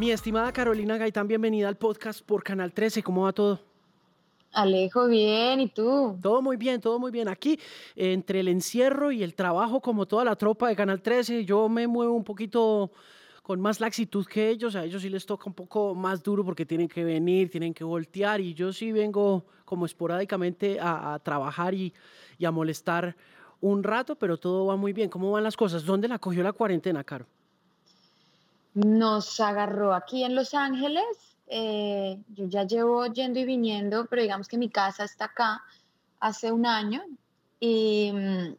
Mi estimada Carolina Gaitán, bienvenida al podcast por Canal 13. ¿Cómo va todo? Alejo, bien, ¿y tú? Todo muy bien, todo muy bien. Aquí, entre el encierro y el trabajo, como toda la tropa de Canal 13, yo me muevo un poquito con más laxitud que ellos. A ellos sí les toca un poco más duro porque tienen que venir, tienen que voltear y yo sí vengo como esporádicamente a, trabajar y, y, a molestar un rato, pero todo va muy bien. ¿Cómo van las cosas? ¿Dónde la cogió la cuarentena, Caro? Nos agarró aquí en Los Ángeles. Eh, yo ya llevo yendo y viniendo, pero digamos que mi casa está acá hace un año y, mm,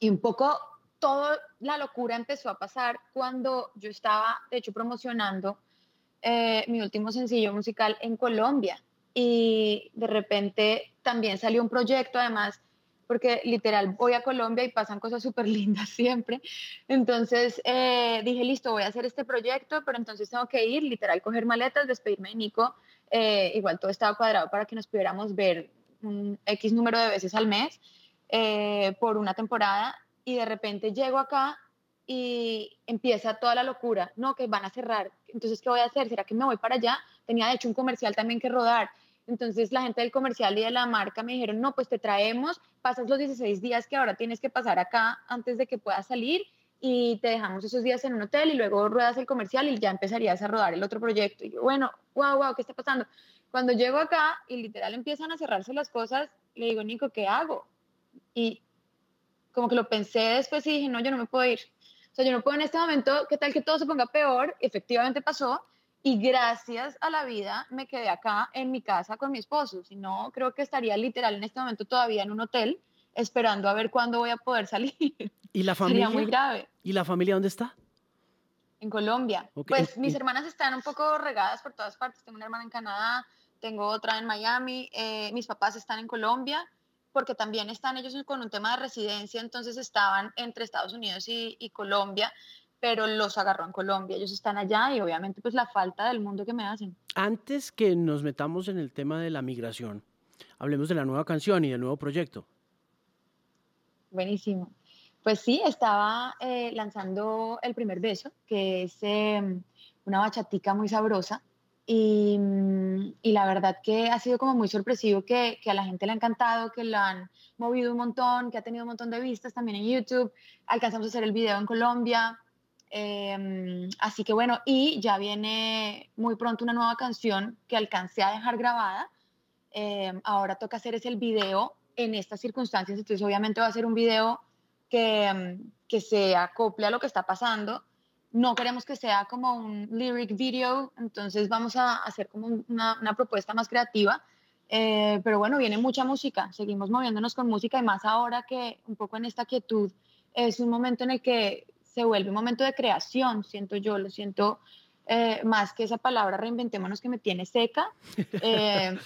y un poco toda la locura empezó a pasar cuando yo estaba, de hecho, promocionando eh, mi último sencillo musical en Colombia y de repente también salió un proyecto, además porque literal voy a Colombia y pasan cosas súper lindas siempre. Entonces eh, dije, listo, voy a hacer este proyecto, pero entonces tengo que ir, literal, coger maletas, despedirme de Nico. Eh, igual todo estaba cuadrado para que nos pudiéramos ver un X número de veces al mes eh, por una temporada y de repente llego acá y empieza toda la locura, no, que van a cerrar, entonces, ¿qué voy a hacer? ¿Será que me voy para allá? Tenía de hecho un comercial también que rodar entonces la gente del comercial y de la marca me dijeron, no, pues te traemos, pasas los 16 días que ahora tienes que pasar acá antes de que puedas salir y te dejamos esos días en un hotel y luego ruedas el comercial y ya empezarías a rodar el otro proyecto. Y yo, bueno, wow, wow, ¿qué está pasando? Cuando llego acá y literal empiezan a cerrarse las cosas, le digo, Nico, ¿qué hago? Y como que lo pensé después y dije, no, yo no me puedo ir. O sea, yo no puedo en este momento, ¿qué tal que todo se ponga peor? Efectivamente pasó, y gracias a la vida me quedé acá en mi casa con mi esposo. Si no, creo que estaría literal en este momento todavía en un hotel esperando a ver cuándo voy a poder salir. ¿Y la familia? Sería muy grave. ¿Y la familia dónde está? En Colombia. Pues mis hermanas están un poco regadas por todas partes. Tengo una hermana en Canadá, tengo otra en Miami, eh, mis papás están en Colombia porque también están ellos con un tema de residencia, entonces estaban entre Estados Unidos y, y Colombia pero los agarró en Colombia, ellos están allá y obviamente pues la falta del mundo que me hacen. Antes que nos metamos en el tema de la migración, hablemos de la nueva canción y del nuevo proyecto. Buenísimo. Pues sí, estaba eh, lanzando el primer beso, que es em, una bachatica muy sabrosa. Y, y, la verdad que ha sido como muy sorpresivo que, que, a la gente le ha encantado, que lo han movido un montón, que ha tenido un montón de vistas también en YouTube. Alcanzamos a hacer el video en Colombia. Em, así que bueno, y ya viene muy pronto una nueva canción que alcancé a dejar grabada. Em, ahora toca hacer ese el video en estas circunstancias, entonces obviamente va a ser un video que, em, que se acople a lo que está pasando. No queremos que sea como un lyric video, entonces vamos a hacer como una, una propuesta más creativa. Eh, pero bueno, viene mucha música, seguimos moviéndonos con música y más ahora que un poco en esta quietud es un momento en el que se vuelve un momento de creación, siento yo, lo siento eh, más que esa palabra reinventémonos que me tiene seca, eh,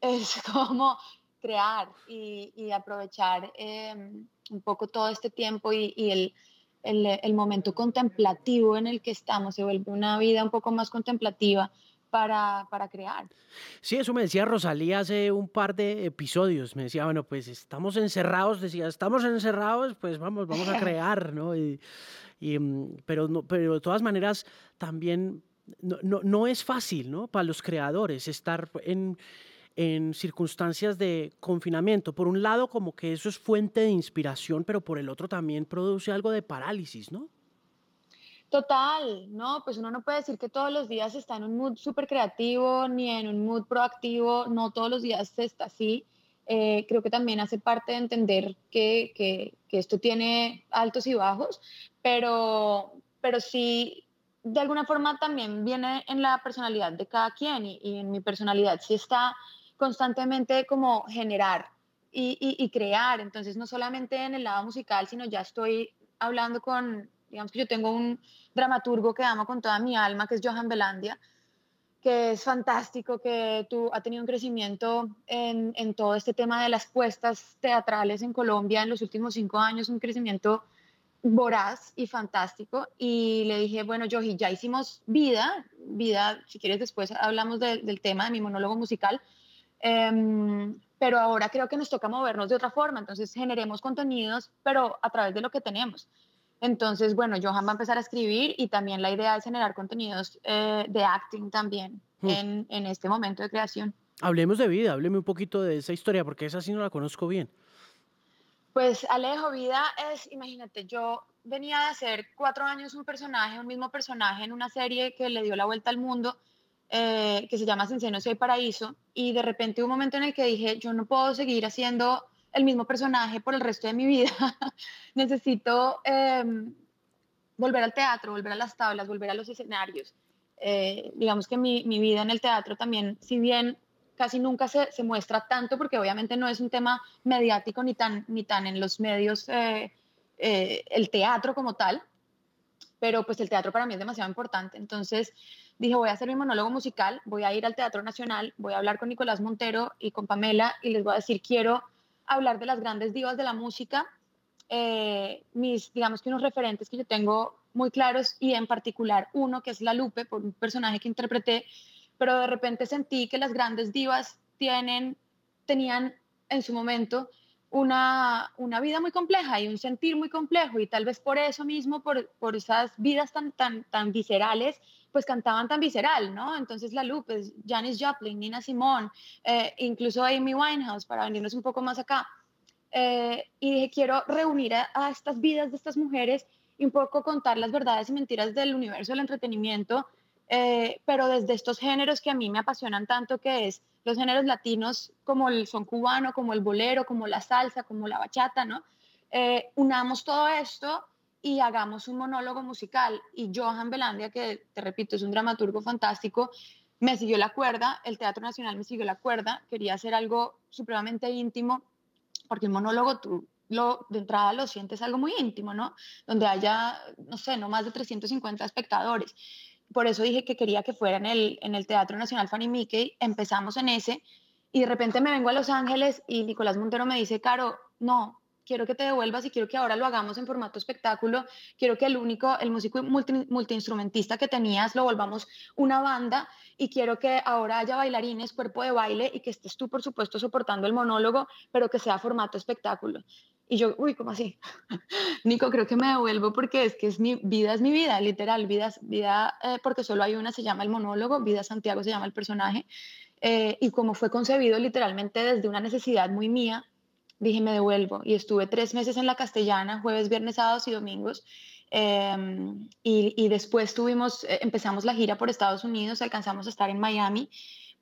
es como crear y, aprovechar em, un poco todo este tiempo y, el, el, momento contemplativo en el que estamos, se vuelve una vida un poco más contemplativa para, para, crear. Sí, eso me decía Rosalía hace un par de episodios. Me decía, bueno, pues estamos encerrados, decía, estamos encerrados, pues vamos, vamos a crear, ¿no? Y, mm, pero, no, pero de todas maneras, también no, no, no es fácil, ¿no? Para los creadores estar en, en circunstancias de confinamiento. Por un lado, como que eso es fuente de inspiración, pero por el otro también produce algo de parálisis, ¿no? Total, no, pues uno no puede decir que todos los días está en un mood súper creativo ni en un mood proactivo, no todos los días está así. Eh, creo que también hace parte de entender que, que, esto tiene altos y bajos, pero, pero sí, de alguna forma también viene en la personalidad de cada quien y, en mi personalidad sí está constantemente como generar y, y crear, entonces no solamente en el lado musical, sino ya estoy hablando con Digamos que yo tengo un dramaturgo que amo con toda mi alma, que es Johan Belandia, que es fantástico, que tú, ha tenido un crecimiento en, en, todo este tema de las puestas teatrales en Colombia en los últimos cinco años, un crecimiento voraz y fantástico. Y le dije, bueno, Johi, ya hicimos vida, vida, si quieres después hablamos del tema de mi monólogo musical, um, pero ahora creo que nos toca movernos de otra forma, entonces generemos contenidos, pero a través de lo que tenemos. Entonces, bueno, Johan va a empezar a escribir y también la idea es generar contenidos eh, de acting también hmm. en, en este momento de creación. Hablemos de vida, hábleme un poquito de esa historia, porque esa sí no la conozco bien. Pues Alejo, vida es, imagínate, yo venía de hacer cuatro años un personaje, un mismo personaje en una serie que le dio la vuelta al mundo, eh, que se llama Sin Seno Si Hay Paraíso, y de repente hubo un momento en el que dije, yo no puedo seguir haciendo el mismo personaje por el resto de mi vida, necesito em, volver al teatro, volver a las tablas, volver a los escenarios. Eh, digamos que mi, mi, vida en el teatro también, si bien casi nunca se, se, muestra tanto, porque obviamente no es un tema mediático ni tan, ni tan en los medios, eh, eh, el teatro como tal, pero pues el teatro para mí es demasiado importante. Entonces dije, voy a hacer mi monólogo musical, voy a ir al Teatro Nacional, voy a hablar con Nicolás Montero y con Pamela y les voy a decir, quiero hablar de las grandes divas de la música, eh, mis, digamos que unos referentes que yo tengo muy claros y en particular uno que es La Lupe, por un personaje que interpreté, pero de repente sentí que las grandes divas tienen, tenían en su momento una, una vida muy compleja y un sentir muy complejo y tal vez por eso mismo, por, por esas vidas tan, tan, tan viscerales, pues cantaban tan visceral, ¿no? Entonces La Lupe, Janis Joplin, Nina Simone, eh, incluso Amy Winehouse, para venirnos un poco más acá. Eh, y dije, quiero reunir a, estas vidas de estas mujeres y un poco contar las verdades y mentiras del universo del entretenimiento, eh, pero desde estos géneros que a mí me apasionan tanto, que es los géneros latinos como el son cubano, como el bolero, como la salsa, como la bachata, ¿no? unamos todo esto y hagamos un monólogo musical. Y Johan Belandia, que te repito, es un dramaturgo fantástico, me siguió la cuerda, el Teatro Nacional me siguió la cuerda, quería hacer algo supremamente íntimo, porque el monólogo tú lo, de entrada lo sientes algo muy íntimo, ¿no? Donde haya, no sé, no más de 350 espectadores. Por eso dije que quería que fuera en el, en el Teatro Nacional Fanny Mickey, empezamos en ese, y de repente me vengo a Los Ángeles y Nicolás Montero me dice, Caro, no, quiero que te devuelvas y quiero que ahora lo hagamos en formato espectáculo, quiero que el único, el músico multi, multiinstrumentista que tenías lo volvamos una banda y quiero que ahora haya bailarines, cuerpo de baile y que estés tú, por supuesto, soportando el monólogo, pero que sea formato espectáculo. Y yo, uy, ¿cómo así? Nico, creo que me devuelvo porque es que es mi vida, es mi vida, literal, vida, vida eh, porque solo hay una, se llama el monólogo, Vida Santiago se llama el personaje. Eh, y como fue concebido literalmente desde una necesidad muy mía, dije, me devuelvo. Y estuve tres meses en la castellana, jueves, viernes, sábados y domingos. Em, y, después tuvimos, eh, empezamos la gira por Estados Unidos, alcanzamos a estar en Miami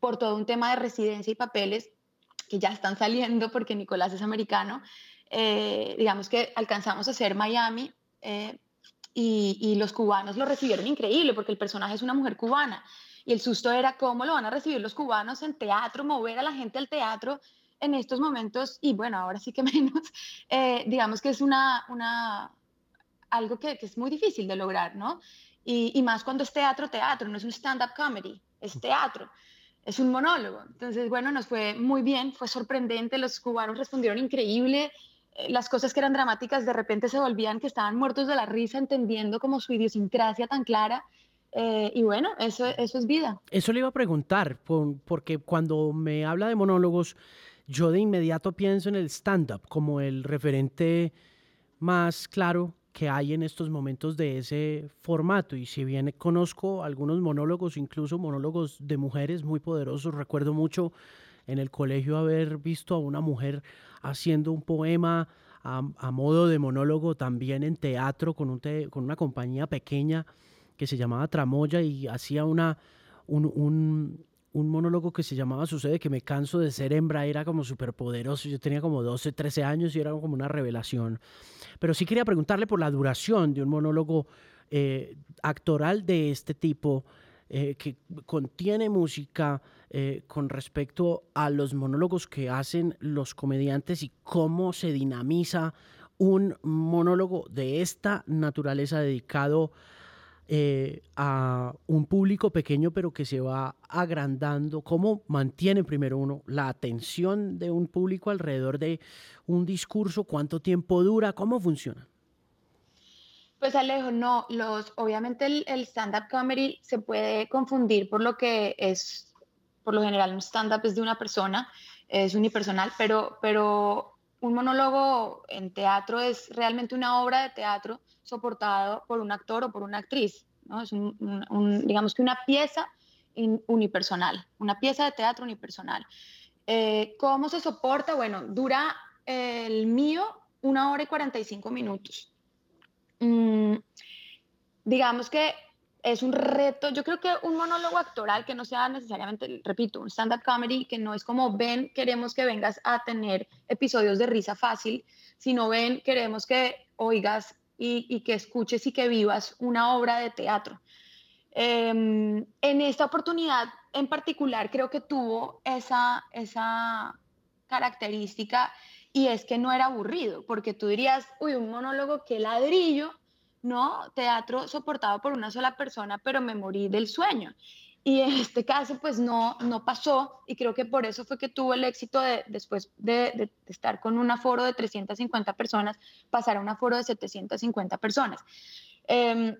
por todo un tema de residencia y papeles que ya están saliendo porque Nicolás es americano. Eh, digamos que alcanzamos a hacer Miami eh, y, y, los cubanos lo recibieron increíble porque el personaje es una mujer cubana. Y el susto era cómo lo van a recibir los cubanos en teatro, mover a la gente al teatro en estos momentos, y bueno, ahora sí que menos, eh, digamos que es una, una, algo que, que, es muy difícil de lograr, ¿no? Y, y más cuando es teatro, teatro, no es un stand-up comedy, es teatro, es un monólogo. Entonces, bueno, nos fue muy bien, fue sorprendente, los cubanos respondieron increíble, eh, las cosas que eran dramáticas de repente se volvían que estaban muertos de la risa, entendiendo como su idiosincrasia tan clara. Eh, y bueno, eso, eso es vida. Eso le iba a preguntar, porque cuando me habla de monólogos, yo de inmediato pienso en el stand-up como el referente más claro que hay en estos momentos de ese formato. Y si bien conozco algunos monólogos, incluso monólogos de mujeres muy poderosos, recuerdo mucho en el colegio haber visto a una mujer haciendo un poema a, modo de monólogo también en teatro con, un con una compañía pequeña que se llamaba Tramoya y hacía una, un, un monólogo que se llamaba Sucede que me canso de ser hembra, era como súper poderoso, yo tenía como 12, 13 años y era como una revelación. Pero sí quería preguntarle por la duración de un monólogo eh, actoral de este tipo, eh, que contiene música eh, con respecto a los monólogos que hacen los comediantes y cómo se dinamiza un monólogo de esta naturaleza dedicado a eh, a un público pequeño pero que se va agrandando? ¿Cómo mantiene primero uno la atención de un público alrededor de un discurso? ¿Cuánto tiempo dura? ¿Cómo funciona? Pues Alejo, no, los, obviamente el, el stand-up comedy se puede confundir por lo que es, por lo general un stand-up es de una persona, es unipersonal, pero, pero un monólogo en teatro es realmente una obra de teatro soportado por un actor o por una actriz. ¿no? Es un, digamos que una pieza unipersonal, una pieza de teatro unipersonal. Eh, ¿Cómo se soporta? Bueno, dura el mío una hora y 45 minutos. Mm, digamos que es un reto, yo creo que un monólogo actoral que no sea necesariamente, repito, un stand-up comedy, que no es como ven, queremos que vengas a tener episodios de risa fácil, sino ven, queremos que oigas y, que escuches y que vivas una obra de teatro. Em, en esta oportunidad en particular creo que tuvo esa, esa característica y es que no era aburrido, porque tú dirías, uy, un monólogo que ladrillo, ¿no? Teatro soportado por una sola persona, pero me morí del sueño. Y en este caso, pues no, no pasó, y creo que por eso fue que tuvo el éxito de, después de, estar con un aforo de 350 personas, pasar a un aforo de 750 personas. Em,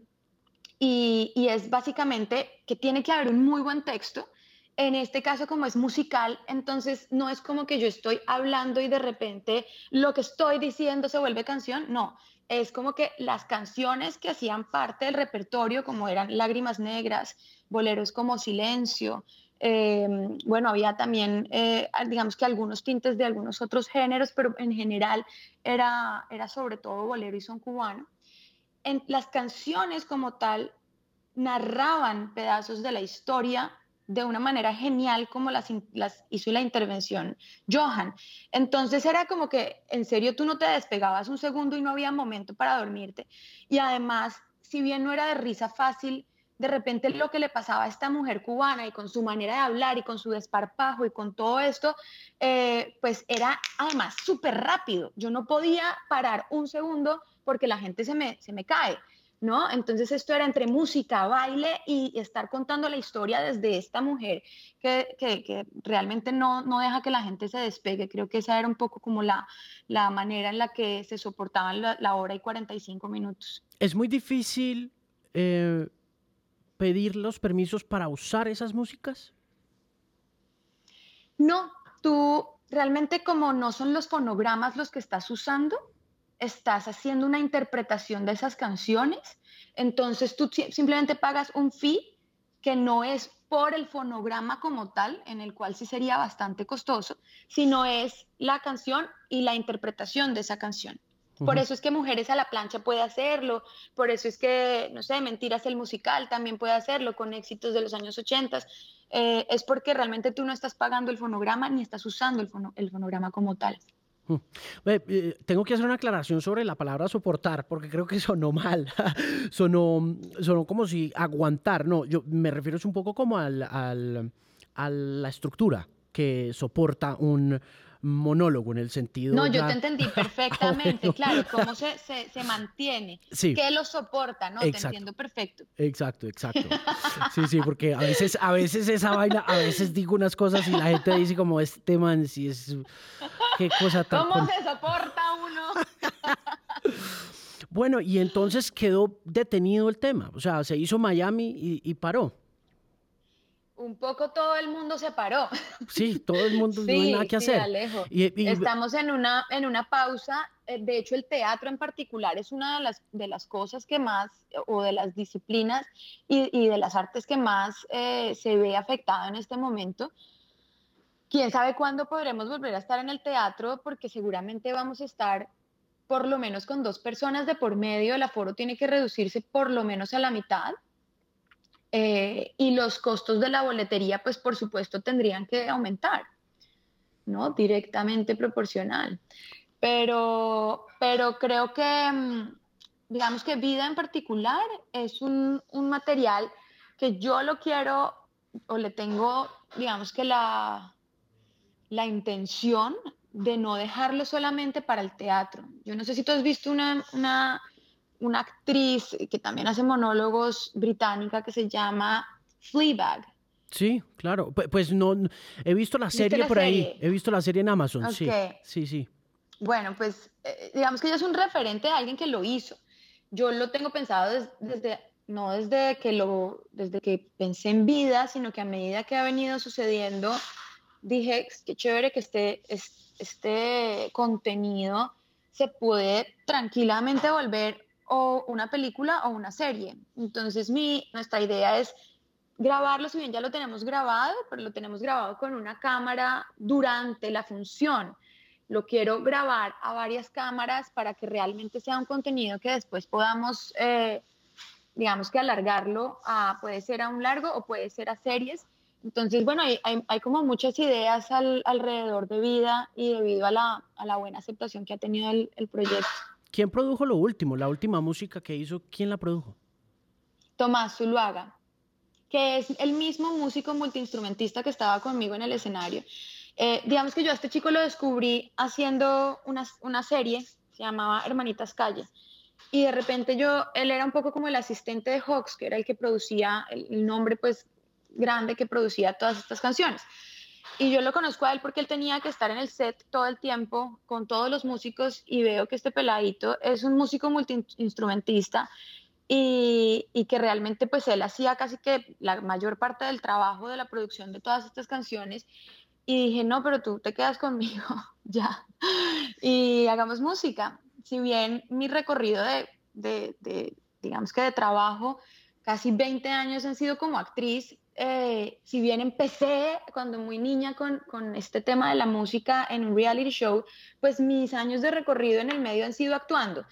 y, y, es básicamente que tiene que haber un muy buen texto. En este caso, como es musical, entonces no es como que yo estoy hablando y de repente lo que estoy diciendo se vuelve canción, no, es como que las canciones que hacían parte del repertorio, como eran Lágrimas Negras, boleros como Silencio, em, bueno, había también, eh, digamos que algunos tintes de algunos otros géneros, pero en general era, era sobre todo bolero y son cubano. En, las canciones como tal narraban pedazos de la historia de una manera genial como las, las, hizo la intervención Johan. Entonces era como que en serio tú no te despegabas un segundo y no había momento para dormirte. Y además, si bien no era de risa fácil, de repente lo que le pasaba a esta mujer cubana y con su manera de hablar y con su desparpajo y con todo esto, eh, pues era además súper rápido. Yo no podía parar un segundo porque la gente se me, se me cae. ¿no? Entonces esto era entre música, baile y estar contando la historia desde esta mujer que, que, realmente no, no, deja que la gente se despegue. Creo que esa era un poco como la, la manera en la que se soportaban la, hora y 45 minutos. Es muy difícil eh, pedir los permisos para usar esas músicas. No, tú realmente como no son los fonogramas los que estás usando, estás haciendo una interpretación de esas canciones, entonces tú simplemente pagas un fee que no es por el fonograma como tal, en el cual sí sería bastante costoso, sino es la canción y la interpretación de esa canción. Por eso es que Mujeres a la plancha puede hacerlo, por eso es que, no sé, Mentiras el musical también puede hacerlo con éxitos de los años 80. Eh, es porque realmente tú no estás pagando el fonograma ni estás usando el fonograma como tal. Eh, tengo que hacer una aclaración sobre la palabra soportar, porque creo que sonó mal. sonó, sonó como si aguantar. No, yo me refiero un poco como al, al, a la estructura que soporta un, monólogo en el sentido... No, yo te entendí ah, perfectamente, claro, cómo se, se, mantiene, sí. qué lo soporta, ¿no? Te entiendo perfecto. Exacto, exacto. Sí, sí, porque a veces, a veces esa vaina, a veces digo unas cosas y la gente dice como este man, si es... Qué cosa tan... ¿Cómo se soporta uno? bueno, y entonces quedó detenido el tema, o sea, se hizo Miami y paró un poco todo el mundo se paró. Sí, todo el mundo, no hay nada que hacer. Estamos en una, en una pausa. Eh, de hecho, el teatro en particular es una de las, de las cosas que más, o de las disciplinas y, de las artes que más eh, se ve afectado en este momento. Quién sabe cuándo podremos volver a estar en el teatro, porque seguramente vamos a estar por lo menos con dos personas de por medio. El aforo tiene que reducirse por lo menos a la mitad. Eh, y los costos de la boletería, pues por supuesto tendrían que aumentar, ¿no? Directamente proporcional. Pero, pero creo que, mm, digamos que vida en particular es un, un material que yo lo quiero o le tengo, digamos que la, la intención de no dejarlo solamente para el teatro. Yo no sé si tú has visto una, una una actriz que también hace monólogos británica que se llama Fleabag. Sí, claro. Pues no, he visto la serie por ahí. He visto la serie en Amazon. Sí, sí, sí. Bueno, pues eh, digamos que ella es un referente de alguien que lo hizo. Yo lo tengo pensado desde, no desde que lo, desde que pensé en vida, sino que a medida que ha venido sucediendo, dije, qué chévere que este, este contenido se puede tranquilamente volver o una película o una serie. Entonces, mi, nuestra idea es grabarlo, si bien ya lo tenemos grabado, pero lo tenemos grabado con una cámara durante la función. Lo quiero grabar a varias cámaras para que realmente sea un contenido que después podamos, eh, digamos que alargarlo a, puede ser a un largo o puede ser a series. Entonces, bueno, hay, hay, como muchas ideas alrededor de vida y debido a la, a la buena aceptación que ha tenido el proyecto. ¿Quién produjo lo último, la última música que hizo? ¿Quién la produjo? Tomás Zuluaga que es el mismo músico multiinstrumentista que estaba conmigo en el escenario. Eh, digamos que yo a este chico lo descubrí haciendo una, una serie, se llamaba Hermanitas Calle, y de repente yo, él era un poco como el asistente de Hawks, que era el que producía, el, nombre pues grande que producía todas estas canciones. Y yo lo conozco a él porque él tenía que estar en el set todo el tiempo con todos los músicos y veo que este peladito es un músico multiinstrumentista y, que realmente pues él hacía casi que la mayor parte del trabajo de la producción de todas estas canciones y dije, no, pero tú te quedas conmigo, ya, y hagamos música. Si bien mi recorrido de, de, de digamos que de trabajo, casi 20 años han sido como actriz, eh, si bien empecé cuando muy niña con, con, este tema de la música en un reality show, pues mis años de recorrido en el medio han sido actuando.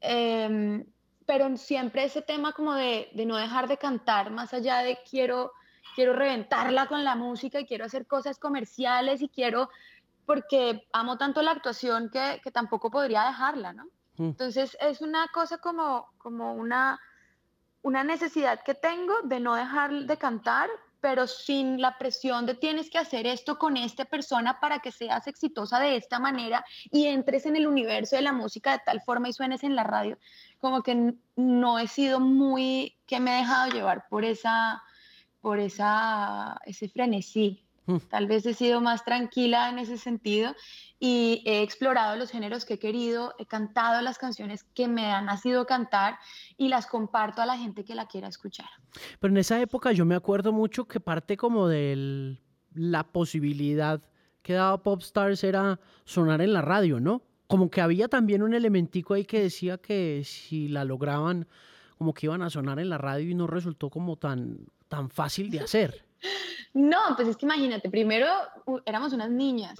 Eh, pero siempre ese tema como de, de, no dejar de cantar, más allá de quiero, quiero reventarla con la música y quiero hacer cosas comerciales y quiero, porque amo tanto la actuación que, que tampoco podría dejarla, ¿no? Mm. Entonces es una cosa como, como una, una necesidad que tengo de no dejar de cantar, pero sin la presión de tienes que hacer esto con esta persona para que seas exitosa de esta manera y entres en el universo de la música de tal forma y suenes en la radio como que no he sido muy, que me he dejado llevar por esa, por esa, ese frenesí. Mm. Tal vez he sido más tranquila en ese sentido y he explorado los géneros que he querido, he cantado las canciones que me han nacido cantar y las comparto a la gente que la quiera escuchar. Pero en esa época yo me acuerdo mucho que parte como de la posibilidad que daba Popstars era sonar en la radio, ¿no? como que había también un elementico ahí que decía que si la lograban, como que iban a sonar en la radio y no resultó como tan, tan fácil de hacer. No, pues es que imagínate, primero éramos unas niñas,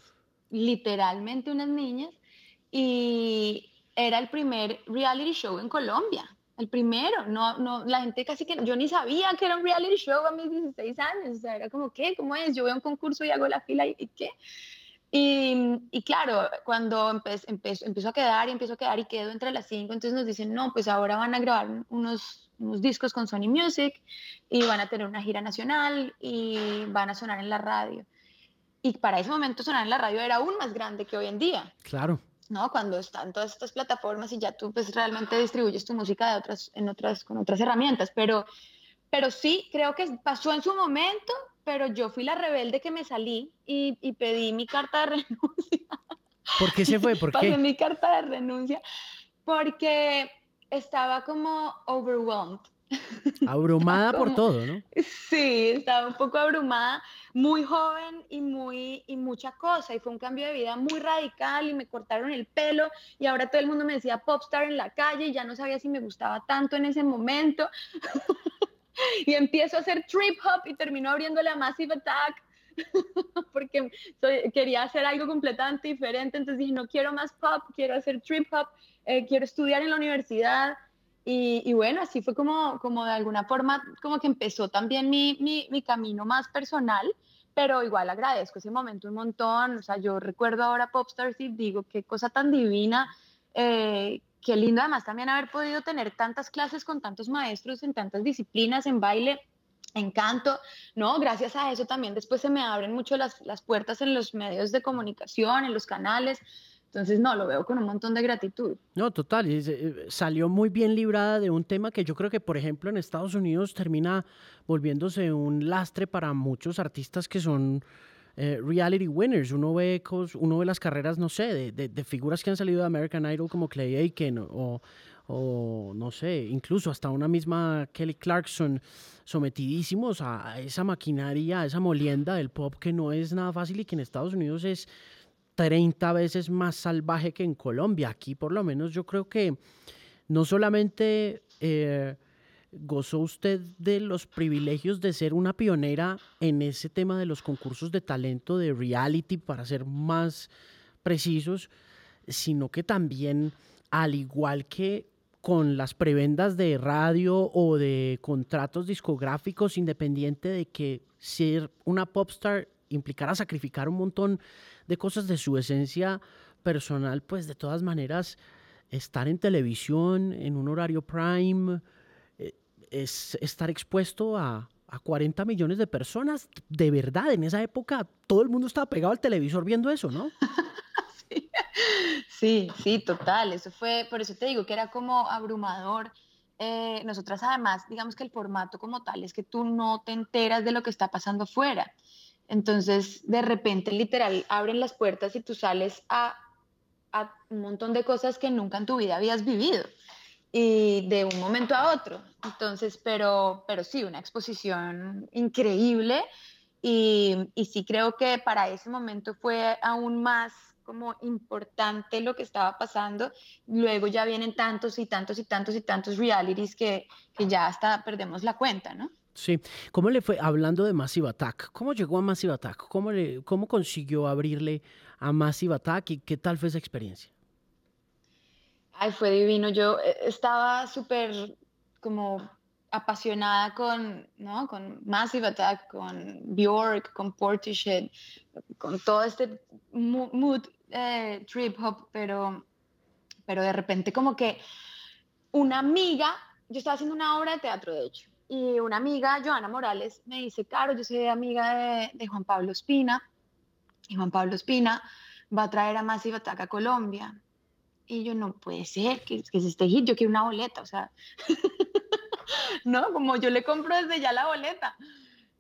literalmente unas niñas, y era el primer reality show en Colombia, el primero, no, no, la gente casi que, yo ni sabía que era un reality show a mis 16 años, o sea, era como, ¿qué? ¿Cómo es? Yo veo un concurso y hago la fila y ¿qué? Y, claro, cuando empezó a quedar y empezó a quedar y quedó entre las cinco, entonces nos dicen, no, pues ahora van a grabar unos, unos discos con Sony Music y van a tener una gira nacional y van a sonar en la radio. Y para ese momento sonar en la radio era aún más grande que hoy en día. Claro. ¿no? Cuando están todas estas plataformas y ya tú pues realmente distribuyes tu música de otras, en otras, con otras herramientas. Pero, pero sí, creo que pasó en su momento pero yo fui la rebelde que me salí y, y pedí mi carta de renuncia. ¿Por qué se fue? ¿Por qué? Pasé mi carta de renuncia porque estaba como overwhelmed. Abrumada por todo, ¿no? Sí, estaba un poco abrumada, muy joven y muy y mucha cosa y fue un cambio de vida muy radical y me cortaron el pelo y ahora todo el mundo me decía popstar en la calle y ya no sabía si me gustaba tanto en ese momento. y empiezo a hacer trip hop y termino abriendo la Massive Attack porque quería hacer algo completamente diferente, entonces dije, no quiero más pop, quiero hacer trip hop, eh, quiero estudiar en la universidad. Y, bueno, así fue como, como de alguna forma, como que empezó también mi, mi, mi camino más personal, pero igual agradezco ese momento un montón. O sea, yo recuerdo ahora Popstars y digo, qué cosa tan divina eh, qué lindo además también haber podido tener tantas clases con tantos maestros en tantas disciplinas, en baile, en canto, ¿no? Gracias a eso también después se me abren mucho las, las puertas en los medios de comunicación, en los canales. Entonces, no, lo veo con un montón de gratitud. No, total, eh, salió muy bien librada de un tema que yo creo que, por ejemplo, en Estados Unidos termina volviéndose un lastre para muchos artistas que son eh, reality winners. Uno ve, uno ve las carreras, no sé, de, de, figuras que han salido de American Idol como Clay Aiken o, o no sé, incluso hasta una misma Kelly Clarkson, sometidísimos a esa maquinaria, a esa molienda del pop que no es nada fácil y que en Estados Unidos es 30 veces más salvaje que en Colombia. Aquí por lo menos yo creo que no solamente eh, gozó usted de los privilegios de ser una pionera en ese tema de los concursos de talento de reality, para ser más precisos, sino que también, al igual que con las prebendas de radio o de contratos discográficos, independiente de que ser una popstar implicara sacrificar un montón de cosas de su esencia personal, pues de todas maneras estar en televisión, en un horario prime, eh, es estar expuesto a, a 40 millones de personas. De verdad, en esa época todo el mundo estaba pegado al televisor viendo eso, ¿no? sí, sí, total. Eso fue, por eso te digo que era como abrumador. Eh, nosotras además, digamos que el formato como tal es que tú no te enteras de lo que está pasando fuera. Entonces, de repente, literal, abren las puertas y tú sales a un montón de cosas que nunca en tu vida habías vivido y de un momento a otro. Entonces, pero, pero sí, una exposición increíble y, y sí creo que para ese momento fue aún más como importante lo que estaba pasando. Luego ya vienen tantos y tantos y tantos y tantos realities que, que ya hasta perdemos la cuenta, ¿no? Sí. ¿Cómo le fue, hablando de Massive Attack, cómo llegó a Massive Attack? ¿Cómo, le, cómo consiguió abrirle a Massive Attack y qué tal fue esa experiencia? Ay, fue divino. Yo eh, estaba súper como apasionada con, ¿no? con Massive Attack, con Bjork, con Portishead, con todo este mood eh, trip hop, pero, pero de repente como que una amiga, yo estaba haciendo una obra de teatro de hecho, y una amiga, Joana Morales, me dice, Caro, yo soy amiga de, de Juan Pablo Espina, y Juan Pablo Espina va a traer a Massive Attack a Colombia. Y yo, no puede ser que, que se esté hit, yo quiero una boleta, o sea, ¿no? Como yo le compro desde ya la boleta.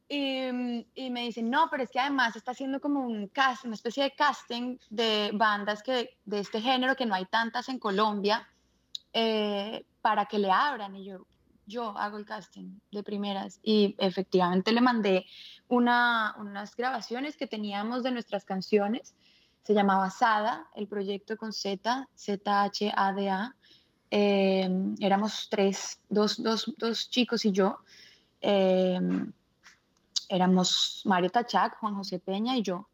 Y, y, me dicen, no, pero es que además está haciendo como un cast, una especie de casting de bandas que, de este género que no hay tantas en Colombia eh, para que le abran. Y yo, yo hago el casting de primeras. Y efectivamente le mandé una, unas grabaciones que teníamos de nuestras canciones se llamaba SADA, el proyecto con Z, Z-H-A-D-A. Eh, éramos tres, dos, dos, dos, chicos y yo. Eh, éramos Mario Tachac, Juan José Peña y yo.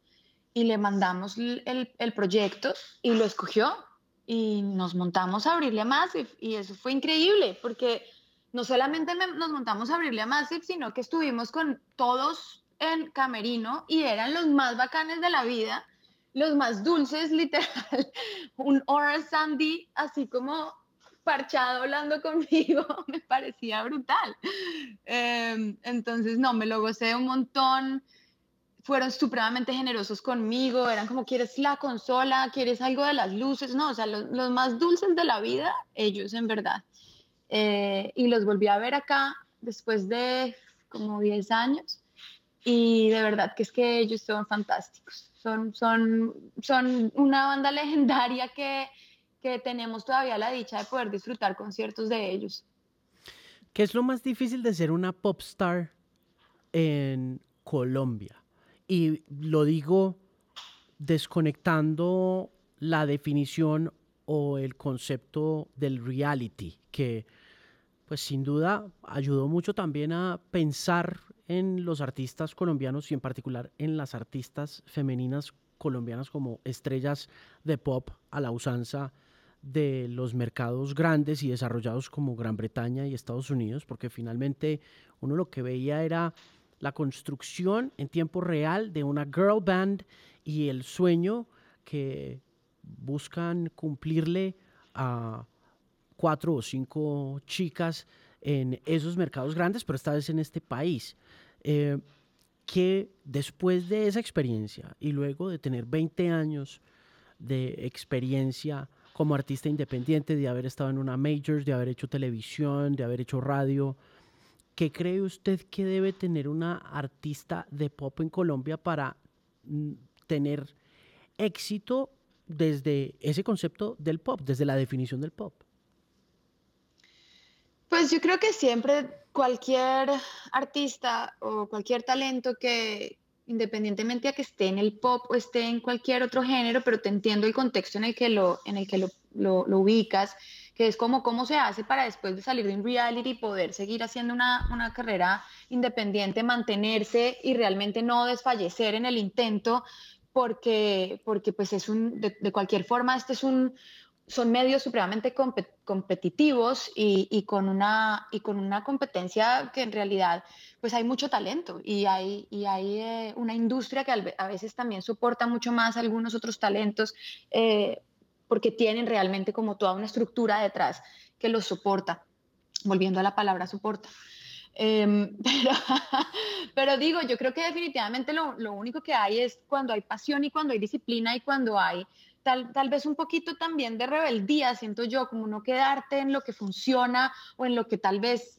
Y le mandamos el, el, proyecto y lo escogió y nos montamos a abrirle a Massive y eso fue increíble porque no solamente nos montamos a abrirle a Massive, sino que estuvimos con todos en Camerino y eran los más bacanes de la vida los más dulces, literal, un Oral Sandy así como parchado hablando conmigo, me parecía brutal. Em, entonces, no, me lo gocé un montón. Fueron supremamente generosos conmigo, eran como, ¿quieres la consola? ¿Quieres algo de las luces? No, o sea, los, los más dulces de la vida, ellos en verdad. Eh, y los volví a ver acá después de como 10 años y de verdad que es que ellos son fantásticos. Son, son, son una banda legendaria que, que tenemos todavía la dicha de poder disfrutar conciertos de ellos. ¿Qué es lo más difícil de ser una pop star en Colombia? Y lo digo desconectando la definición o el concepto del reality, que pues sin duda ayudó mucho también a pensar en los artistas colombianos y en particular en las artistas femeninas colombianas como estrellas de pop a la usanza de los mercados grandes y desarrollados como Gran Bretaña y Estados Unidos, porque finalmente uno lo que veía era la construcción en tiempo real de una girl band y el sueño que buscan cumplirle a cuatro o cinco chicas en esos mercados grandes, pero esta vez en este país. Eh, que después de esa experiencia y luego de tener 20 años de experiencia como artista independiente, de haber estado en una major, de haber hecho televisión, de haber hecho radio, ¿qué cree usted que debe tener una artista de pop en Colombia para mm, tener éxito desde ese concepto del pop, desde la definición del pop? Pues yo creo que siempre cualquier artista o cualquier talento que, independientemente a que esté en el pop o esté en cualquier otro género, pero te entiendo el contexto en el que lo, en el que lo, lo, ubicas, que es como cómo se hace para después de salir de un reality poder seguir haciendo una, una carrera independiente, mantenerse y realmente no desfallecer en el intento, porque, porque pues es un, de cualquier forma, este es un, son medios supremamente competitivos y, con una, y con una competencia que en realidad pues hay mucho talento y hay, y hay eh, una industria que a veces también soporta mucho más algunos otros talentos eh, porque tienen realmente como toda una estructura detrás que los soporta. Volviendo a la palabra soporta. Em, pero, digo, yo creo que definitivamente lo, lo único que hay es cuando hay pasión y cuando hay disciplina y cuando hay tal, tal vez un poquito también de rebeldía, siento yo, como no quedarte en lo que funciona o en lo que tal vez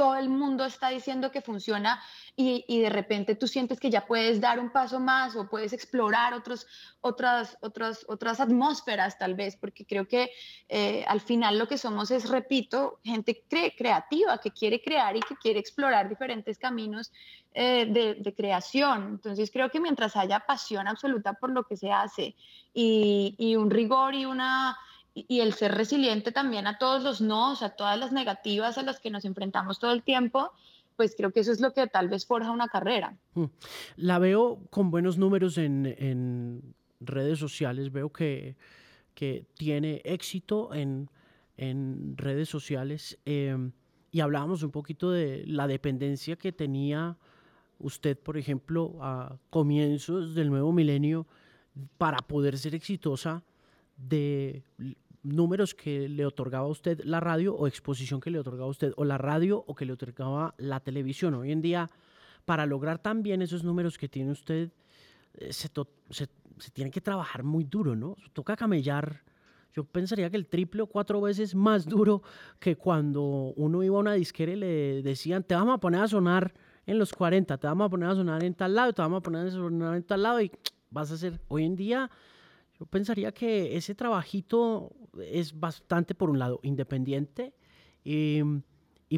todo el mundo está diciendo que funciona y, y, de repente tú sientes que ya puedes dar un paso más o puedes explorar otros, otras, otras, otras atmósferas tal vez, porque creo que eh, al final lo que somos es, repito, gente creativa que quiere crear y que quiere explorar diferentes caminos eh, de, de, creación. Entonces creo que mientras haya pasión absoluta por lo que se hace y, y un rigor y una y el ser resiliente también a todos los no, a todas las negativas a las que nos enfrentamos todo el tiempo, pues creo que eso es lo que tal vez forja una carrera. Mm. La veo con buenos números en, redes sociales, veo que, que tiene éxito en, redes sociales em, y hablábamos un poquito de la dependencia que tenía usted, por ejemplo, a comienzos del nuevo milenio para poder ser exitosa de números que le otorgaba a usted la radio o exposición que le otorgaba a usted o la radio o que le otorgaba la televisión. Hoy en día, para lograr también esos números que tiene usted, eh, se, se, tiene que trabajar muy duro, ¿no? Toca camellar. Yo pensaría que el triple o cuatro veces más duro que cuando uno iba a una disquera y le decían, te vamos a poner a sonar en los 40, te vamos a poner a sonar en tal lado, te vamos a poner a sonar en tal lado y vas a hacer. Hoy en día yo pensaría que ese trabajito es bastante, por un lado, independiente y,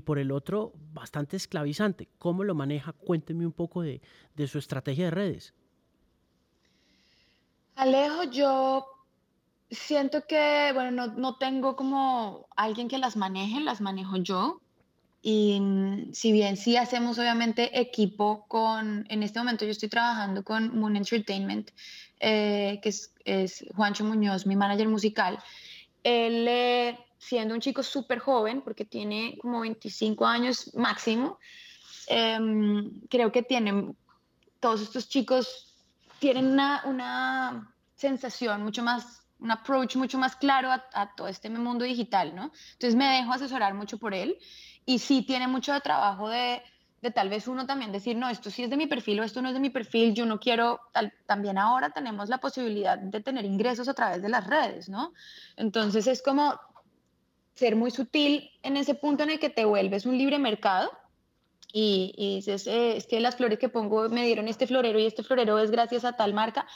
por el otro, bastante esclavizante. ¿Cómo lo maneja? Cuénteme un poco de, su estrategia de redes. Alejo, yo siento que, bueno, no, no, tengo como alguien que las maneje, las manejo yo. Y mm, si bien sí hacemos obviamente equipo con, en este momento yo estoy trabajando con Moon Entertainment, eh, que es, Juancho Muñoz, mi manager musical. Él, eh, siendo un chico súper joven, porque tiene como 25 años máximo, em, creo que tienen, todos estos chicos tienen una, una sensación mucho más un approach mucho más claro a, todo este mundo digital, ¿no? Entonces me dejo asesorar mucho por él y sí tiene mucho de trabajo de, de tal vez uno también decir, no, esto sí es de mi perfil o esto no es de mi perfil, yo no quiero, también ahora tenemos la posibilidad de tener ingresos a través de las redes, ¿no? Entonces es como ser muy sutil en ese punto en el que te vuelves un libre mercado y, y dices, eh, es que las flores que pongo me dieron este florero y este florero es gracias a tal marca.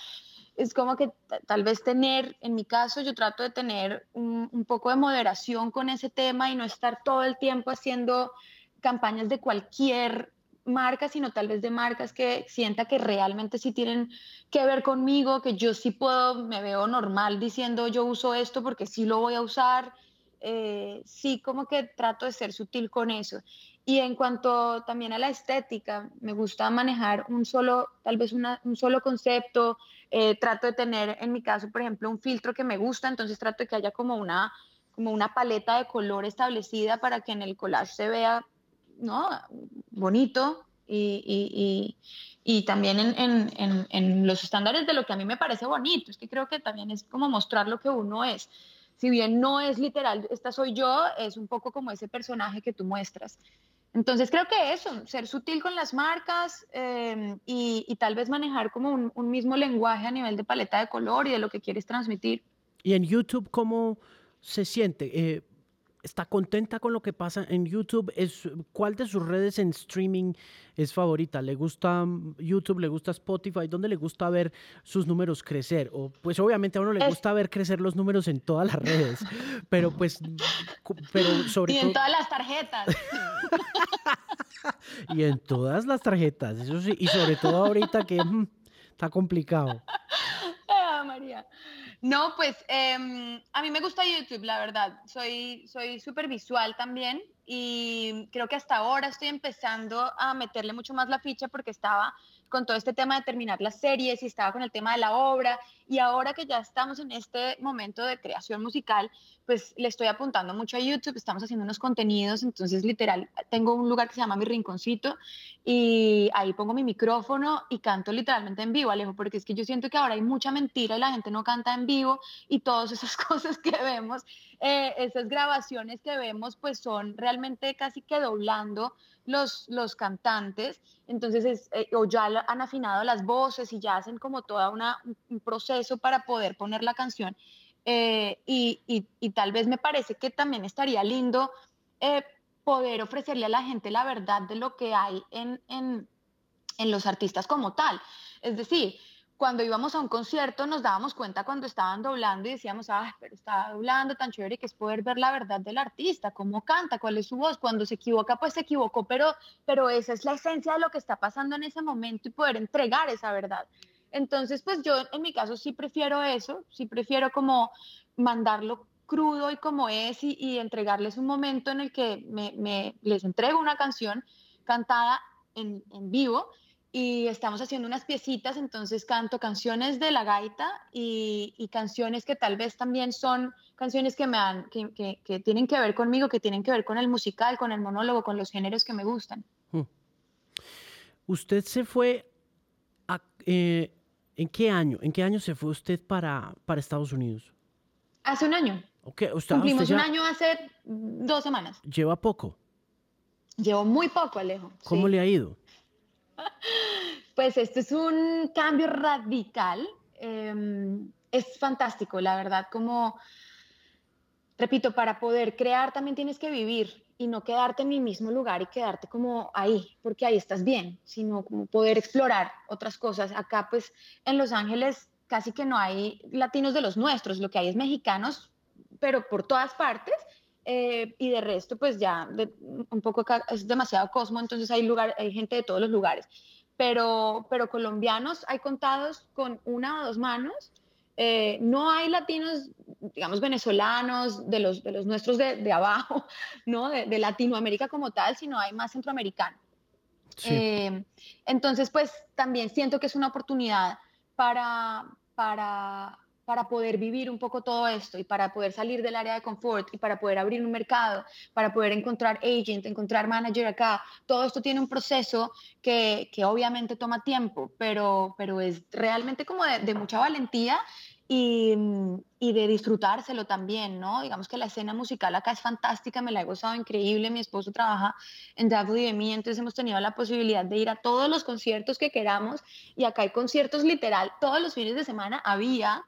Es como que tal vez tener, en mi caso, yo trato de tener un, un poco de moderación con ese tema y no estar todo el tiempo haciendo campañas de cualquier marca, sino tal vez de marcas que sienta que realmente sí tienen que ver conmigo, que yo sí puedo, me veo normal diciendo yo uso esto porque sí lo voy a usar. Eh, sí, como que trato de ser sutil con eso. Y en cuanto también a la estética, me gusta manejar un solo, tal vez un solo concepto. Eh, trato de tener, en mi caso, por ejemplo, un filtro que me gusta, entonces trato de que haya como una, como una paleta de color establecida para que en el collage se vea ¿no? bonito y, también en, los estándares de lo que a mí me parece bonito. Es que creo que también es como mostrar lo que uno es. Si bien no es literal, esta soy yo, es un poco como ese personaje que tú muestras. Entonces creo que eso, ser sutil con las marcas em, y, tal vez manejar como un, un, mismo lenguaje a nivel de paleta de color y de lo que quieres transmitir. ¿Y en YouTube cómo se siente? Eh, está contenta con lo que pasa en YouTube. Es, ¿Cuál de sus redes en streaming es favorita? ¿Le gusta mm, YouTube? ¿Le gusta Spotify? ¿Dónde le gusta ver sus números crecer? O, pues obviamente a uno le gusta ver crecer los números en todas las redes, pero pues pero sobre y en todas las tarjetas. y en todas las tarjetas, eso sí, y sobre todo ahorita que mm, está complicado. Ah, María. No, pues em, a mí me gusta YouTube, la verdad. Soy soy súper visual también y creo que hasta ahora estoy empezando a meterle mucho más la ficha porque estaba con todo este tema de terminar las series y estaba con el tema de la obra y ahora que ya estamos en este momento de creación musical, pues le estoy apuntando mucho a YouTube, estamos haciendo unos contenidos, entonces literal, tengo un lugar que se llama Mi Rinconcito y ahí pongo mi micrófono y canto literalmente en vivo, Alejo, porque es que yo siento que ahora hay mucha mentira y la gente no canta en vivo y todas esas cosas que vemos, eh, esas grabaciones que vemos, pues son realmente casi que doblando los, los cantantes, entonces es, eh, o ya han afinado las voces y ya hacen como todo un proceso para poder poner la canción. Eh, y, y, tal vez me parece que también estaría lindo eh, poder ofrecerle a la gente la verdad de lo que hay en, en, en los artistas como tal. Es decir, cuando íbamos a un concierto nos dábamos cuenta cuando estaban doblando y decíamos, ah, pero está doblando tan chévere que es poder ver la verdad del artista, cómo canta, cuál es su voz, cuando se equivoca, pues se equivocó, pero, pero esa es la esencia de lo que está pasando en ese momento y poder entregar esa verdad. Entonces, pues yo en mi caso sí prefiero eso, sí prefiero como mandarlo crudo y como es y, entregarles un momento en el que me, les entrego una canción cantada en, en vivo y estamos haciendo unas piecitas, entonces canto canciones de la gaita y, canciones que tal vez también son canciones que me han, que, que, tienen que ver conmigo, que tienen que ver con el musical, con el monólogo, con los géneros que me gustan. Hmm. Usted se fue a, eh, ¿en qué año? ¿En qué año se fue usted para, para Estados Unidos? Hace un año. Okay, Cumplimos un año hace dos semanas. ¿Lleva poco? Llevo muy poco, Alejo. ¿Cómo le ha ido? Pues esto es un cambio radical. Em, es fantástico, la verdad, como, repito, para poder crear también tienes que vivir y no quedarte en mi mismo lugar y quedarte como ahí, porque ahí estás bien, sino como poder explorar otras cosas. Acá, pues, en Los Ángeles casi que no hay latinos de los nuestros, lo que hay es mexicanos, pero por todas partes eh, y de resto, pues ya un poco acá es demasiado cosmo, entonces hay, lugar, hay gente de todos los lugares. Pero, pero colombianos hay contados con una o dos manos. Eh, no hay latinos, digamos, venezolanos, de los, de los nuestros de, de abajo, ¿no? De, de, Latinoamérica como tal, sino hay más centroamericanos. Eh, entonces, pues también siento que es una oportunidad para, para para poder vivir un poco todo esto y para poder salir del área de confort y para poder abrir un mercado, para poder encontrar agent, encontrar manager acá. Todo esto tiene un proceso que, que obviamente toma tiempo, pero, pero es realmente como de, de mucha valentía y, y, de disfrutárselo también, ¿no? Digamos que la escena musical acá es fantástica, me la he gozado increíble, mi esposo trabaja en WME, entonces hemos tenido la posibilidad de ir a todos los conciertos que queramos y acá hay conciertos literal, todos los fines de semana había,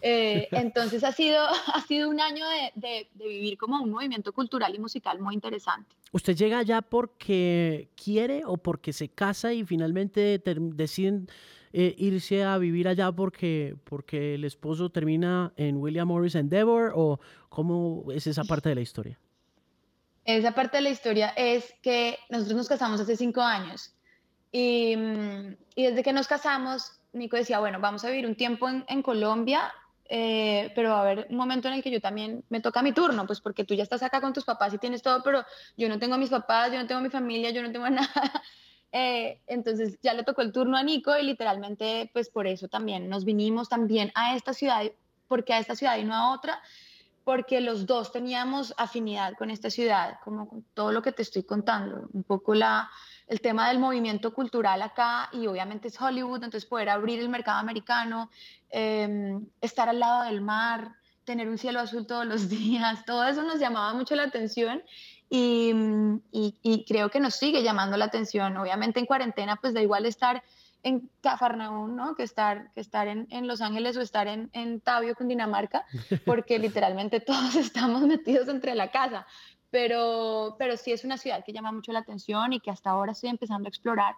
eh, entonces ha sido, ha sido un año de, de, de, vivir como un movimiento cultural y musical muy interesante. ¿Usted llega allá porque quiere o porque se casa y finalmente deciden eh, irse a vivir allá porque, porque el esposo termina en William Morris Endeavor o cómo es esa parte de la historia? Esa parte de la historia es que nosotros nos casamos hace cinco años y, y desde que nos casamos, Nico decía, bueno, vamos a vivir un tiempo en, en Colombia, eh, pero va a haber un momento en el que yo también me toca mi turno, pues porque tú ya estás acá con tus papás y tienes todo, pero yo no tengo a mis papás, yo no tengo a mi familia, yo no tengo a nada. Eh, entonces ya le tocó el turno a Nico y literalmente pues por eso también nos vinimos también a esta ciudad, porque a esta ciudad y no a otra, porque los dos teníamos afinidad con esta ciudad, como con todo lo que te estoy contando, un poco la, el tema del movimiento cultural acá y obviamente es Hollywood, entonces poder abrir el mercado americano, em, estar al lado del mar, tener un cielo azul todos los días, todo eso nos llamaba mucho la atención Mm, y, y, creo que nos sigue llamando la atención. Obviamente en cuarentena pues da igual estar en Cafarnaún, ¿no? Que estar, que estar en, en Los Ángeles o estar en, en Tabio, Cundinamarca, porque literalmente todos estamos metidos entre la casa. Pero, pero sí es una ciudad que llama mucho la atención y que hasta ahora estoy empezando a explorar.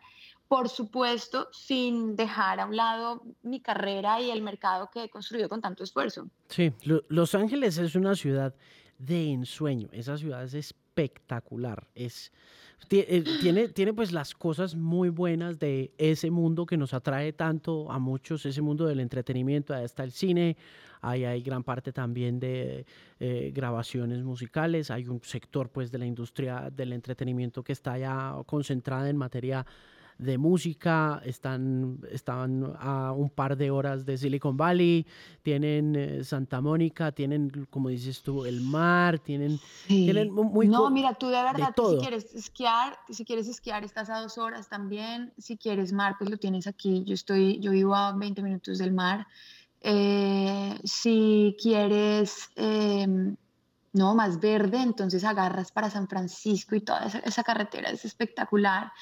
Por supuesto, sin dejar a un lado mi carrera y el mercado que he construido con tanto esfuerzo. Sí, Los Ángeles es una ciudad de ensueño. Esa ciudad es espectacular. Es, eh, tiene, tiene pues las cosas muy buenas de ese mundo que nos atrae tanto a muchos, ese mundo del entretenimiento. Ahí está el cine, ahí hay gran parte también de eh, grabaciones musicales, hay un sector pues de la industria del entretenimiento que está ya concentrada en materia de música, están, están a un par de horas de Silicon Valley, tienen eh, Santa Mónica, tienen, como dices tú, el mar, tienen, tienen muy... No, mira, tú de verdad, si quieres esquiar, si quieres esquiar, estás a dos horas también, si quieres mar, pues lo tienes aquí, yo estoy, yo vivo a 20 minutos del mar, eh, si quieres... Em, no, más verde, entonces agarras para San Francisco y toda esa, esa carretera es espectacular.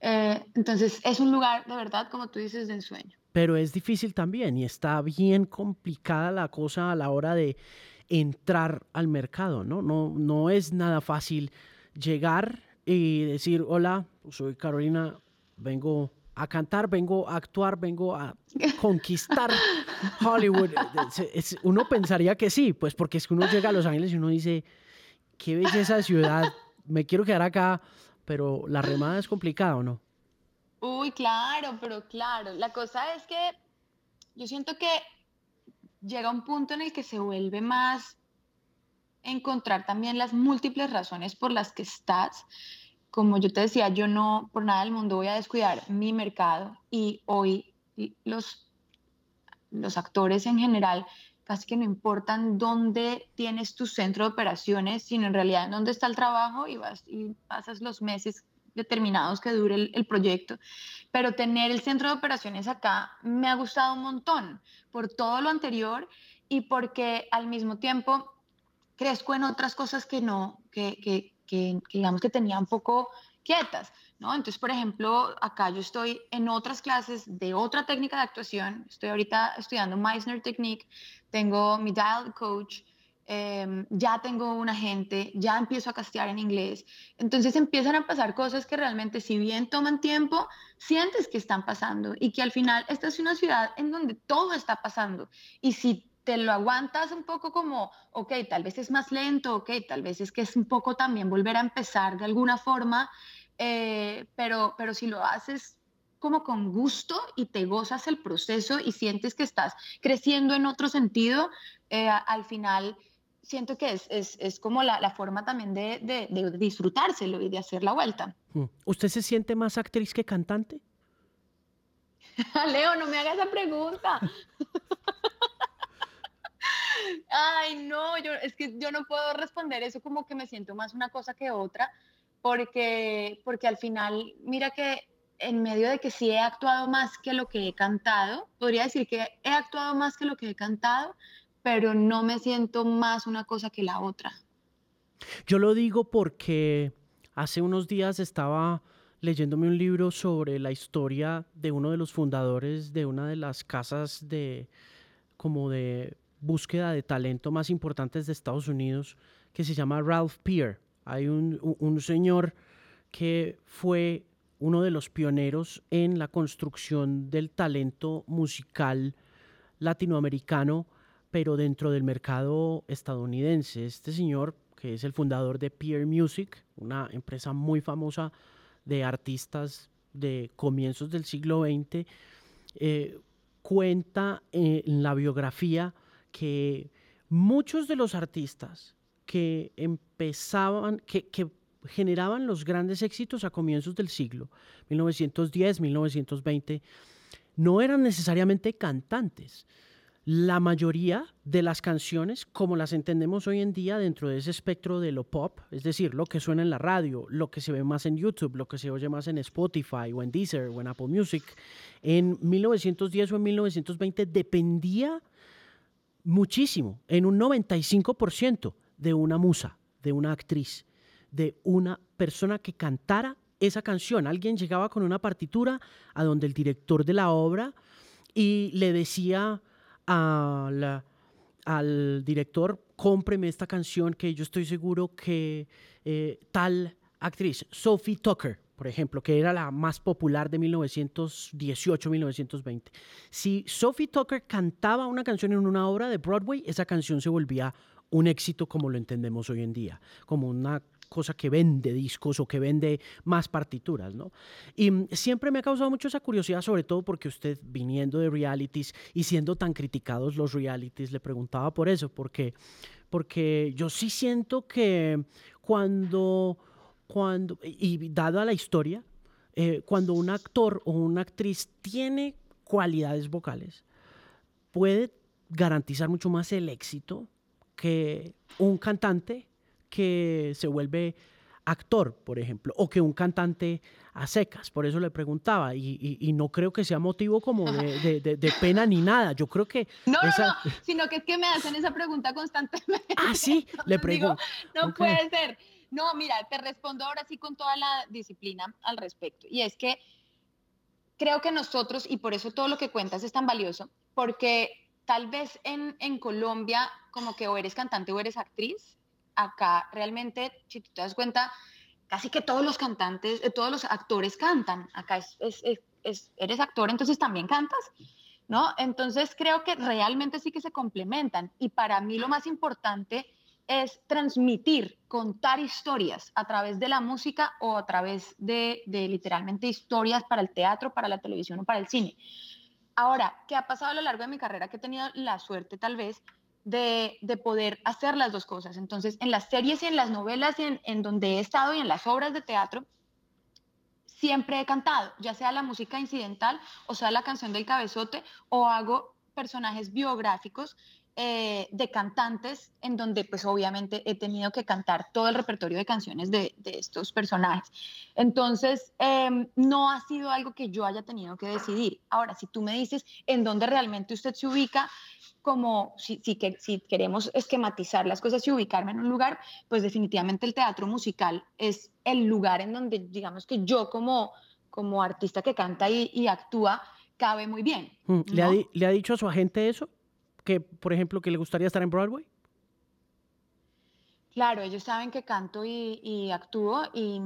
Eh, entonces es un lugar de verdad, como tú dices, de ensueño. Pero es difícil también y está bien complicada la cosa a la hora de entrar al mercado, ¿no? No, no es nada fácil llegar y decir, hola, soy Carolina, vengo a cantar, vengo a actuar, vengo a conquistar Hollywood. uno pensaría que sí, pues porque es que uno llega a Los Ángeles y uno dice, qué belleza de ciudad, me quiero quedar acá pero la remada es complicada, ¿o no? Uy, claro, pero claro. La cosa es que yo siento que llega un punto en el que se vuelve más encontrar también las múltiples razones por las que estás. Como yo te decía, yo no por nada del mundo voy a descuidar mi mercado y hoy los, los actores en general casi que no importan dónde tienes tu centro de operaciones, sino en realidad en dónde está el trabajo y, vas, y pasas los meses determinados que dure el, el, proyecto. Pero tener el centro de operaciones acá me ha gustado un montón por todo lo anterior y porque al mismo tiempo crezco en otras cosas que no, que, que, que, digamos que tenía un poco quietas. ¿No? Entonces, por ejemplo, acá yo estoy en otras clases de otra técnica de actuación. Estoy ahorita estudiando Meissner Technique, tengo mi dial coach, em, ya tengo un agente, ya empiezo a castear en inglés. Entonces empiezan a pasar cosas que realmente, si bien toman tiempo, sientes que están pasando y que al final esta es una ciudad en donde todo está pasando. Y si te lo aguantas un poco como, ok, tal vez es más lento, ok, tal vez es que es un poco también volver a empezar de alguna forma, eh, pero, pero si lo haces como con gusto y te gozas el proceso y sientes que estás creciendo en otro sentido, eh, al final siento que es, es, es como la, la, forma también de, de, de, disfrutárselo y de hacer la vuelta. Mm. ¿Usted se siente más actriz que cantante? Leo, no me hagas esa pregunta. Ay, no, yo, es que yo no puedo responder eso como que me siento más una cosa que otra porque, porque al final, mira que en medio de que sí he actuado más que lo que he cantado, podría decir que he actuado más que lo que he cantado, pero no me siento más una cosa que la otra. Yo lo digo porque hace unos días estaba leyéndome un libro sobre la historia de uno de los fundadores de una de las casas de como de búsqueda de talento más importantes de Estados Unidos que se llama Ralph Peer. Hay un, señor que fue uno de los pioneros en la construcción del talento musical latinoamericano, pero dentro del mercado estadounidense. Este señor, que es el fundador de Peer Music, una empresa muy famosa de artistas de comienzos del siglo XX, eh, cuenta en la biografía que muchos de los artistas que empezaban, que, generaban los grandes éxitos a comienzos del siglo, 1910, 1920, no eran necesariamente cantantes. La mayoría de las canciones, como las entendemos hoy en día dentro de ese espectro de lo pop, es decir, lo que suena en la radio, lo que se ve más en YouTube, lo que se oye más en Spotify o en Deezer o en Apple Music, en 1910 o en 1920 dependía muchísimo, en un 95%, de una musa, de una actriz, de una persona que cantara esa canción. Alguien llegaba con una partitura a donde el director de la obra y le decía al director, cómpreme esta canción que yo estoy seguro que eh, tal actriz, Sophie Tucker, por ejemplo, que era la más popular de 1918-1920. Si Sophie Tucker cantaba una canción en una obra de Broadway, esa canción se volvía un éxito como lo entendemos hoy en día, como una cosa que vende discos o que vende más partituras, ¿no? Y mm, siempre me ha causado mucho esa curiosidad, sobre todo porque usted viniendo de realities y siendo tan criticados los realities, le preguntaba por eso, porque, porque yo sí siento que cuando, cuando y dada la historia, eh, cuando un actor o una actriz tiene cualidades vocales, puede garantizar mucho más el éxito que un cantante que se vuelve actor, por ejemplo, o que un cantante a secas. Por eso le preguntaba, y, no creo que sea motivo como de, pena ni nada. Yo creo que... No, no, no, sino que es que me hacen esa pregunta constantemente. Ah, sí, le pregunto. No puede ser. No, mira, te respondo ahora sí con toda la disciplina al respecto. Y es que creo que nosotros, y por eso todo lo que cuentas es tan valioso, porque tal vez en, en Colombia como que o eres cantante o eres actriz, acá realmente, si tú te das cuenta, casi que todos los cantantes, eh, todos los actores cantan. Acá es, es, eres actor, entonces también cantas, ¿no? Entonces creo que realmente sí que se complementan. Y para mí lo más importante es transmitir, contar historias a través de la música o a través de, de literalmente historias para el teatro, para la televisión o para el cine. Ahora, ¿qué ha pasado a lo largo de mi carrera? Que he tenido la suerte tal vez de, poder hacer las dos cosas. Entonces, en las series y en las novelas y en, donde he estado y en las obras de teatro, siempre he cantado, ya sea la música incidental o sea la canción del cabezote o hago personajes biográficos eh, de cantantes en donde pues obviamente he tenido que cantar todo el repertorio de canciones de, estos personajes. Entonces, em, no ha sido algo que yo haya tenido que decidir. Ahora, si tú me dices en dónde realmente usted se ubica, como si, si, si queremos esquematizar las cosas y ubicarme en un lugar, pues definitivamente el teatro musical es el lugar en donde, digamos que yo como, como artista que canta y, actúa, cabe muy bien. Mm, ¿Le, ha, ¿Le ha dicho a su agente eso? Que, por ejemplo, que le gustaría estar en Broadway? Claro, ellos saben que canto y, actúo y,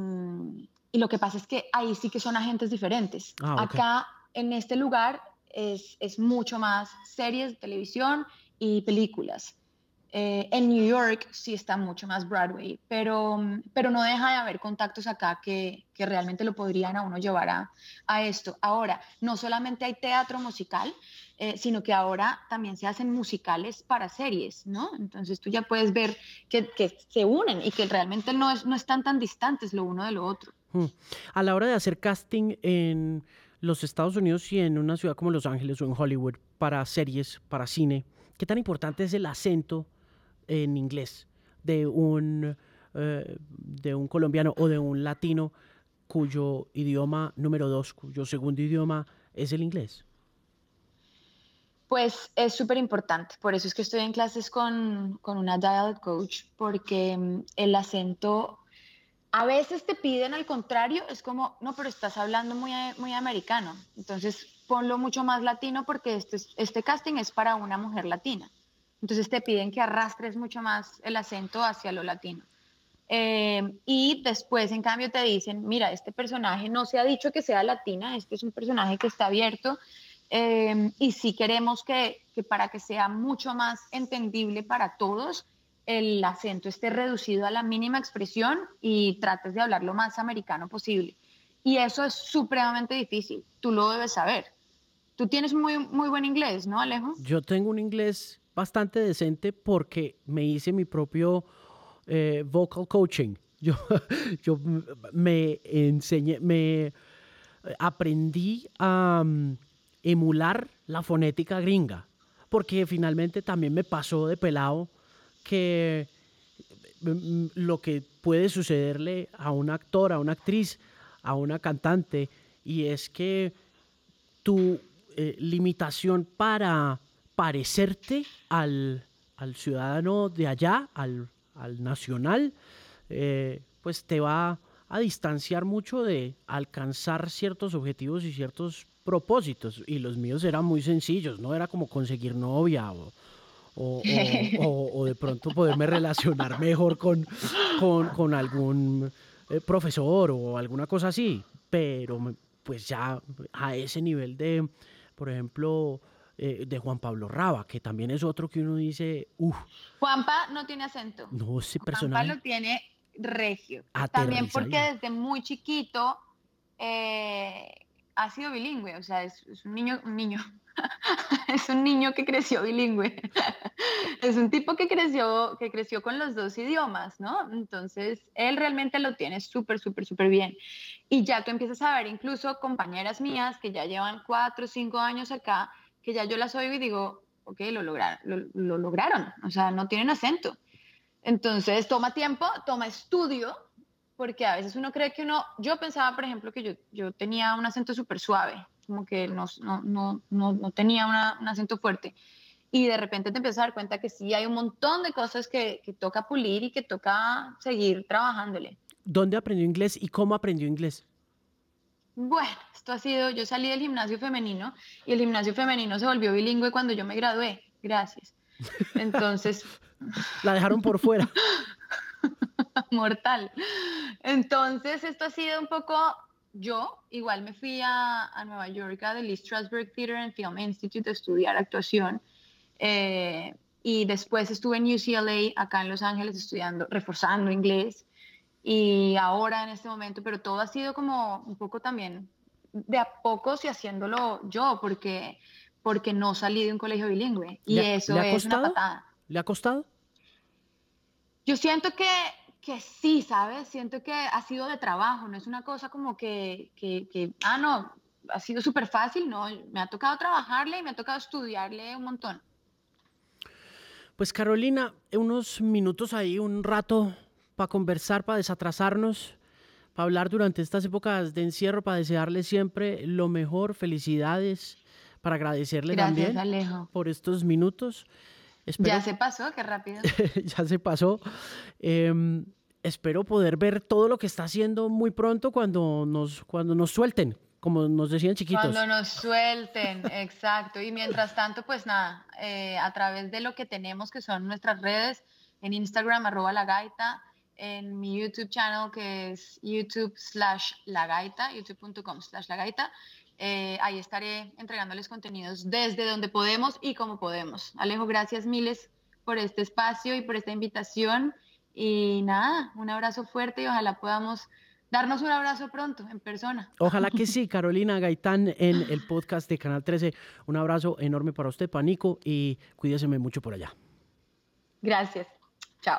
y, lo que pasa es que ahí sí que son agentes diferentes. Ah, Acá, en este lugar, es, es mucho más series televisión y películas. Eh, en New York sí está mucho más Broadway, pero, pero no deja de haber contactos acá que, que realmente lo podrían a uno llevar a, a, esto. Ahora, no solamente hay teatro musical, eh, sino que ahora también se hacen musicales para series, ¿no? Entonces tú ya puedes ver que, se unen y que realmente no, es, no están tan distantes lo uno de lo otro. Hmm. A la hora de hacer casting en los Estados Unidos y en una ciudad como Los Ángeles o en Hollywood para series, para cine, ¿qué tan importante es el acento en inglés de un, eh, de un colombiano o de un latino cuyo idioma número dos, cuyo segundo idioma es el inglés? Pues es súper importante, por eso es que estoy en clases con, con una dialect coach, porque mm, el acento a veces te piden al contrario, es como, no, pero estás hablando muy, muy americano, entonces ponlo mucho más latino porque este, este casting es para una mujer latina. Entonces te piden que arrastres mucho más el acento hacia lo latino. Eh, y después, en cambio, te dicen, mira, este personaje no se ha dicho que sea latina, este es un personaje que está abierto. Eh, y si queremos que, que para que sea mucho más entendible para todos, el acento esté reducido a la mínima expresión y trates de hablar lo más americano posible. Y eso es supremamente difícil, tú lo debes saber. Tú tienes muy, muy buen inglés, ¿no, Alejo? Yo tengo un inglés bastante decente porque me hice mi propio eh, vocal coaching. Yo, yo me enseñé, me aprendí a mm, emular la fonética gringa, porque finalmente también me pasó de pelado que mm, lo que puede sucederle a un actor, a una actriz, a una cantante, y es que tu eh, limitación para parecerte al, ciudadano de allá, al, nacional, eh, pues te va a distanciar mucho de alcanzar ciertos objetivos y ciertos propósitos. Y los míos eran muy sencillos, no era como conseguir novia o, o, de pronto poderme relacionar mejor con, con, algún eh, profesor o alguna cosa así, pero pues ya a ese nivel de, por ejemplo, eh, de Juan Pablo Raba, que también es otro que uno dice, uff. Juanpa no tiene acento. No, ese personaje. Juanpa lo tiene regio. También porque desde muy chiquito eh, ha sido bilingüe, o sea, es, un niño, un niño, es un niño que creció bilingüe. es un tipo que creció, que creció con los dos idiomas, ¿no? Entonces, él realmente lo tiene súper, súper, súper bien. Y ya tú empiezas a ver incluso compañeras mías que ya llevan cuatro o cinco años acá, que ya yo las oigo y digo, ok, lo lograron, lo lograron, o sea, no tienen acento. Entonces, toma tiempo, toma estudio, porque a veces uno cree que uno, yo pensaba, por ejemplo, que yo, yo tenía un acento súper suave, como que no, no, no, no tenía un acento fuerte. Y de repente te empiezas a dar cuenta que sí, hay un montón de cosas que, que toca pulir y que toca seguir trabajándole. ¿Dónde aprendió inglés y cómo aprendió inglés? Bueno, esto ha sido, yo salí del gimnasio femenino y el gimnasio femenino se volvió bilingüe cuando yo me gradué, gracias. Entonces... La dejaron por fuera. mortal. Entonces, esto ha sido un poco yo. Igual me fui a, Nueva York, a Lee Strasberg Theater and Film Institute a estudiar actuación. Eh, y después estuve en UCLA, acá en Los Ángeles, estudiando, reforzando inglés. Y ahora en este momento, pero todo ha sido como un poco también de a pocos y haciéndolo yo, porque, porque no salí de un colegio bilingüe. Y eso es una patada. ¿Le ha costado? Yo siento que, que sí, ¿sabes? Siento que ha sido de trabajo, no es una cosa como que, que, que ah, no, ha sido súper fácil, no, me ha tocado trabajarle y me ha tocado estudiarle un montón. Pues Carolina, unos minutos ahí, un rato para conversar, para desatrasarnos, para hablar durante estas épocas de encierro, para desearle siempre lo mejor, felicidades, para agradecerle también por estos minutos ya se pasó, qué rápido. ya se pasó. Em, espero poder ver todo lo que está haciendo muy pronto cuando nos, cuando nos suelten, como nos decían chiquitos. Cuando nos suelten, exacto. Y mientras tanto, pues nada, eh, a través de lo que tenemos, que son nuestras redes, en Instagram, arroba la gaita, en mi YouTube channel, que es youtube slash la gaita, youtube.com slash la gaita, eh, ahí estaré entregándoles contenidos desde donde podemos y como podemos. Alejo, gracias miles por este espacio y por esta invitación. Y nada, un abrazo fuerte y ojalá podamos darnos un abrazo pronto en persona. Ojalá que sí, Carolina Gaitán en el podcast de Canal 13. Un abrazo enorme para usted, Panico, y cuídeseme mucho por allá. Gracias. Chao.